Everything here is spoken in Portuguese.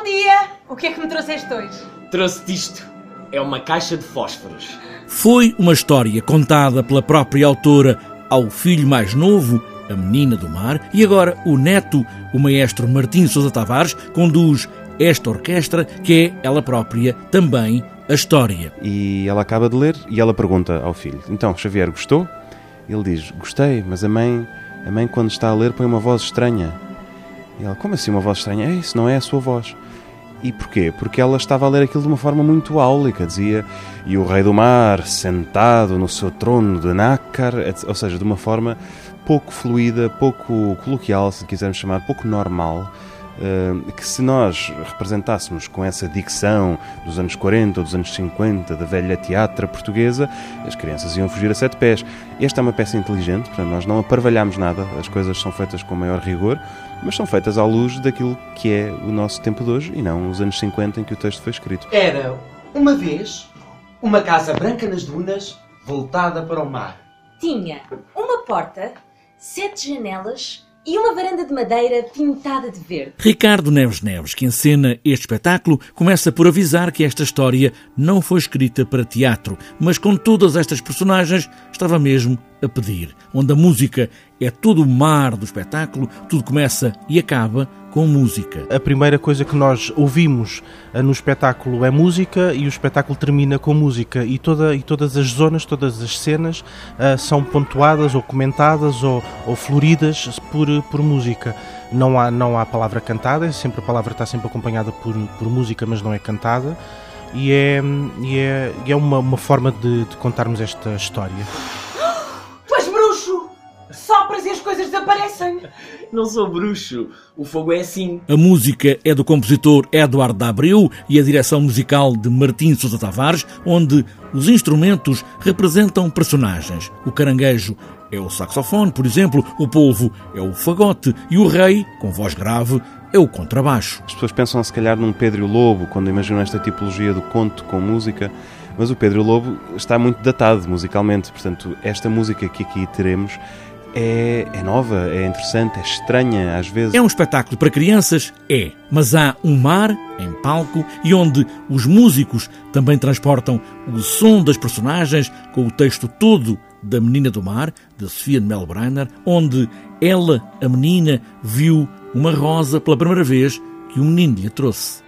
Bom dia! O que é que me trouxeste hoje? Trouxe-te isto. É uma caixa de fósforos. Foi uma história contada pela própria autora ao filho mais novo, a menina do mar, e agora o neto, o maestro Martim Sousa Tavares, conduz esta orquestra que é ela própria também a história. E ela acaba de ler e ela pergunta ao filho: Então, Xavier, gostou? Ele diz: Gostei, mas a mãe, a mãe quando está a ler põe uma voz estranha. E ela: Como assim uma voz estranha? É, isso não é a sua voz. E porquê? Porque ela estava a ler aquilo de uma forma muito áulica, dizia, e o rei do mar, sentado no seu trono de nácar, ou seja, de uma forma pouco fluida, pouco coloquial, se quisermos chamar, pouco normal, que se nós representássemos com essa dicção dos anos 40 ou dos anos 50 da velha teatra portuguesa, as crianças iam fugir a sete pés. Esta é uma peça inteligente, portanto, nós não aparvalhamos nada, as coisas são feitas com maior rigor, mas são feitas à luz daquilo que é o nosso tempo de hoje e não os anos 50 em que o texto foi escrito. Era, uma vez, uma casa branca nas dunas, voltada para o mar. Tinha uma porta, sete janelas e uma varanda de madeira pintada de verde. Ricardo Neves Neves, que encena este espetáculo, começa por avisar que esta história não foi escrita para teatro, mas com todas estas personagens estava mesmo a pedir, onde a música é todo o mar do espetáculo, tudo começa e acaba com música. A primeira coisa que nós ouvimos eh, no espetáculo é música e o espetáculo termina com música e, toda, e todas as zonas, todas as cenas uh, são pontuadas ou comentadas ou, ou floridas por, por música. Não há, não há palavra cantada, é sempre a palavra está sempre acompanhada por, por música, mas não é cantada. E é, e é, e é uma, uma forma de, de contarmos esta história. E as coisas desaparecem. Não sou bruxo. O fogo é assim. A música é do compositor Eduardo da Abreu e a direção musical de Martim Sousa Tavares, onde os instrumentos representam personagens. O caranguejo é o saxofone, por exemplo, o polvo é o fagote e o rei, com voz grave, é o contrabaixo. As pessoas pensam se calhar num Pedro Lobo quando imaginam esta tipologia do conto com música, mas o Pedro Lobo está muito datado musicalmente, portanto, esta música que aqui teremos é, é nova, é interessante, é estranha às vezes. É um espetáculo para crianças? É. Mas há um mar em palco e onde os músicos também transportam o som das personagens com o texto todo da Menina do Mar, de Sofia de Melbrenner, onde ela, a menina, viu uma rosa pela primeira vez que o menino lhe trouxe.